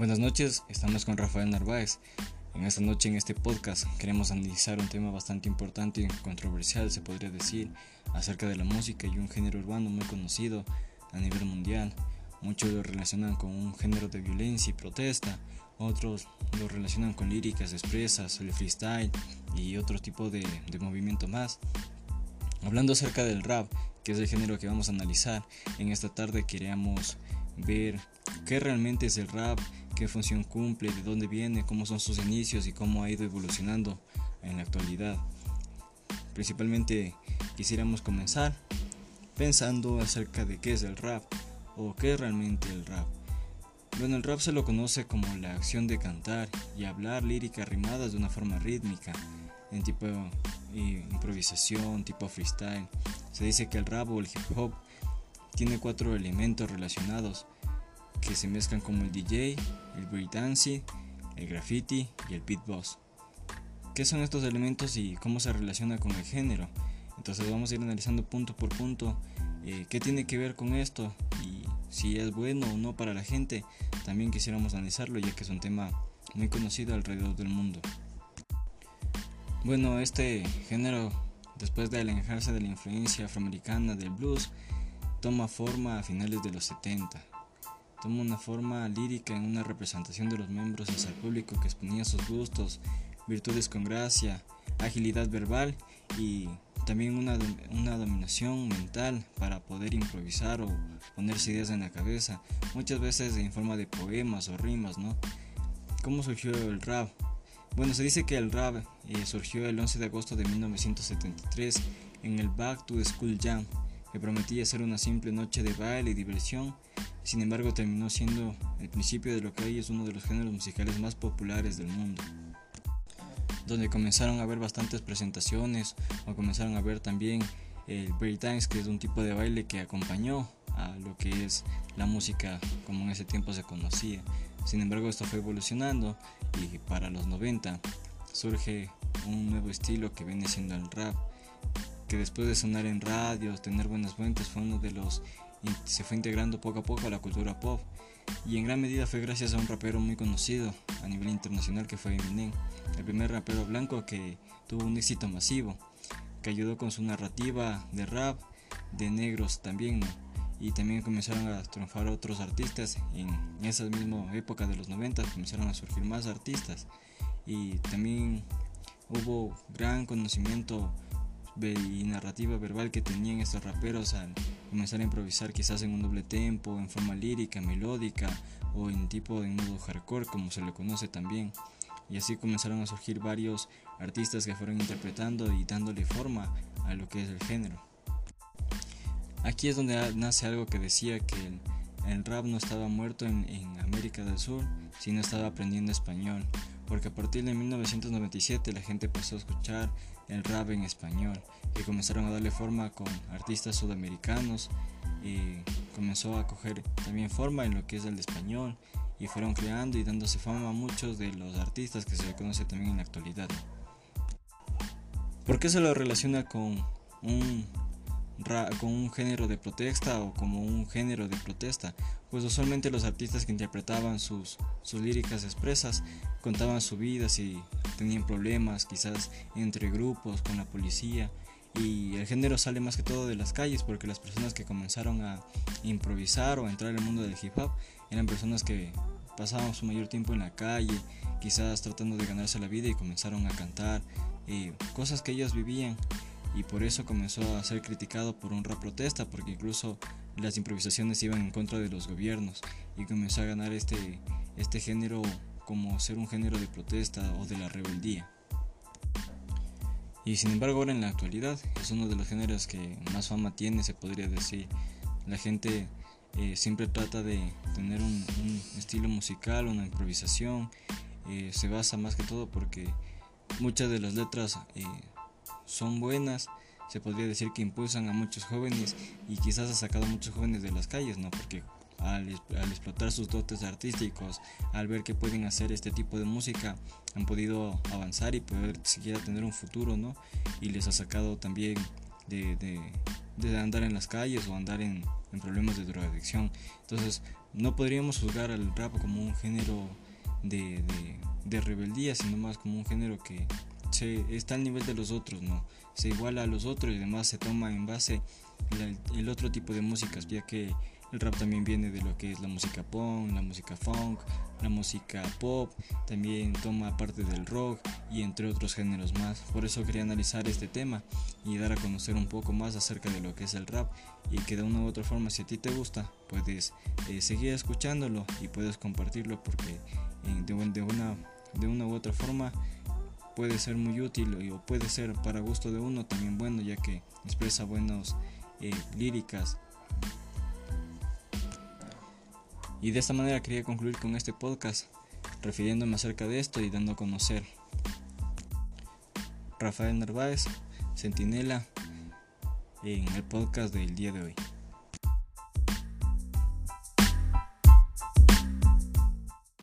Buenas noches, estamos con Rafael Narváez. En esta noche, en este podcast, queremos analizar un tema bastante importante y controversial, se podría decir, acerca de la música y un género urbano muy conocido a nivel mundial. Muchos lo relacionan con un género de violencia y protesta, otros lo relacionan con líricas expresas, el freestyle y otro tipo de, de movimiento más. Hablando acerca del rap, que es el género que vamos a analizar, en esta tarde queríamos ver qué realmente es el rap, qué función cumple, de dónde viene, cómo son sus inicios y cómo ha ido evolucionando en la actualidad. Principalmente quisiéramos comenzar pensando acerca de qué es el rap o qué es realmente el rap. Bueno, el rap se lo conoce como la acción de cantar y hablar lírica rimadas de una forma rítmica, en tipo de improvisación, tipo freestyle. Se dice que el rap o el hip hop tiene cuatro elementos relacionados que se mezclan como el DJ, el breakdance, el graffiti y el beatbox. ¿Qué son estos elementos y cómo se relaciona con el género? Entonces vamos a ir analizando punto por punto eh, qué tiene que ver con esto y si es bueno o no para la gente. También quisiéramos analizarlo ya que es un tema muy conocido alrededor del mundo. Bueno, este género, después de alejarse de la influencia afroamericana del blues, toma forma a finales de los 70 toma una forma lírica en una representación de los miembros hacia el público que exponía sus gustos, virtudes con gracia, agilidad verbal y también una, dominación mental para poder improvisar o ponerse ideas en la cabeza, muchas veces en forma de poemas o rimas, ¿no? ¿Cómo surgió el rap? Bueno, se dice que el rap eh, surgió el 11 de agosto de 1973 en el Back to School Jam, que prometía ser una simple noche de baile y diversión sin embargo, terminó siendo el principio de lo que hoy es uno de los géneros musicales más populares del mundo, donde comenzaron a haber bastantes presentaciones o comenzaron a ver también el breakdance, que es un tipo de baile que acompañó a lo que es la música como en ese tiempo se conocía. Sin embargo, esto fue evolucionando y para los 90 surge un nuevo estilo que viene siendo el rap, que después de sonar en radios, tener buenas fuentes, fue uno de los se fue integrando poco a poco a la cultura pop. Y en gran medida fue gracias a un rapero muy conocido a nivel internacional que fue Eminem, el primer rapero blanco que tuvo un éxito masivo, que ayudó con su narrativa de rap de negros también, y también comenzaron a triunfar otros artistas en esa misma época de los 90 comenzaron a surgir más artistas. Y también hubo gran conocimiento y narrativa verbal que tenían estos raperos al comenzar a improvisar quizás en un doble tempo, en forma lírica, melódica o en tipo de modo hardcore como se le conoce también. Y así comenzaron a surgir varios artistas que fueron interpretando y dándole forma a lo que es el género. Aquí es donde nace algo que decía que el, rap no estaba muerto en, en América del Sur, sino estaba aprendiendo español porque a partir de 1997 la gente pasó a escuchar el rap en español y comenzaron a darle forma con artistas sudamericanos y comenzó a coger también forma en lo que es el español y fueron creando y dándose fama a muchos de los artistas que se le conoce también en la actualidad. ¿Por qué se lo relaciona con un con un género de protesta o como un género de protesta, pues usualmente los artistas que interpretaban sus, sus líricas expresas contaban su vida si tenían problemas quizás entre grupos con la policía. Y el género sale más que todo de las calles porque las personas que comenzaron a improvisar o a entrar en el mundo del hip hop eran personas que pasaban su mayor tiempo en la calle, quizás tratando de ganarse la vida y comenzaron a cantar eh, cosas que ellos vivían y por eso comenzó a ser criticado por un rap protesta porque incluso las improvisaciones iban en contra de los gobiernos y comenzó a ganar este, este género como ser un género de protesta o de la rebeldía. Y sin embargo ahora en la actualidad es uno de los géneros que más fama tiene, se podría decir. La gente eh, siempre trata de tener un, estilo musical, una improvisación. Eh, se basa más que todo porque muchas de las letras eh, son buenas, se podría decir que impulsan a muchos jóvenes y quizás ha sacado a muchos jóvenes de las calles, ¿no? Porque al, explotar sus dotes artísticos, al ver que pueden hacer este tipo de música, han podido avanzar y poder siquiera tener un futuro, ¿no? Y les ha sacado también de, de andar en las calles o andar en, problemas de drogadicción. Entonces, no podríamos juzgar al rap como un género de, de, rebeldía, sino más como un género que se, está al nivel de los otros, ¿no? Se iguala a los otros y además se toma en base el otro tipo de músicas, ya que el rap también viene de lo que es la música punk, la música funk, la música pop, también toma parte del rock y entre otros géneros más. Por eso quería analizar este tema y dar a conocer un poco más acerca de lo que es el rap y que de una u otra forma si a ti te gusta puedes eh, seguir escuchándolo y puedes compartirlo porque eh, de, una, de una u otra forma puede ser muy útil o puede ser para gusto de uno también bueno ya que expresa buenas eh, líricas y de esta manera quería concluir con este podcast, refiriéndome acerca de esto y dando a conocer. Rafael Narváez, Centinela, en el podcast del día de hoy.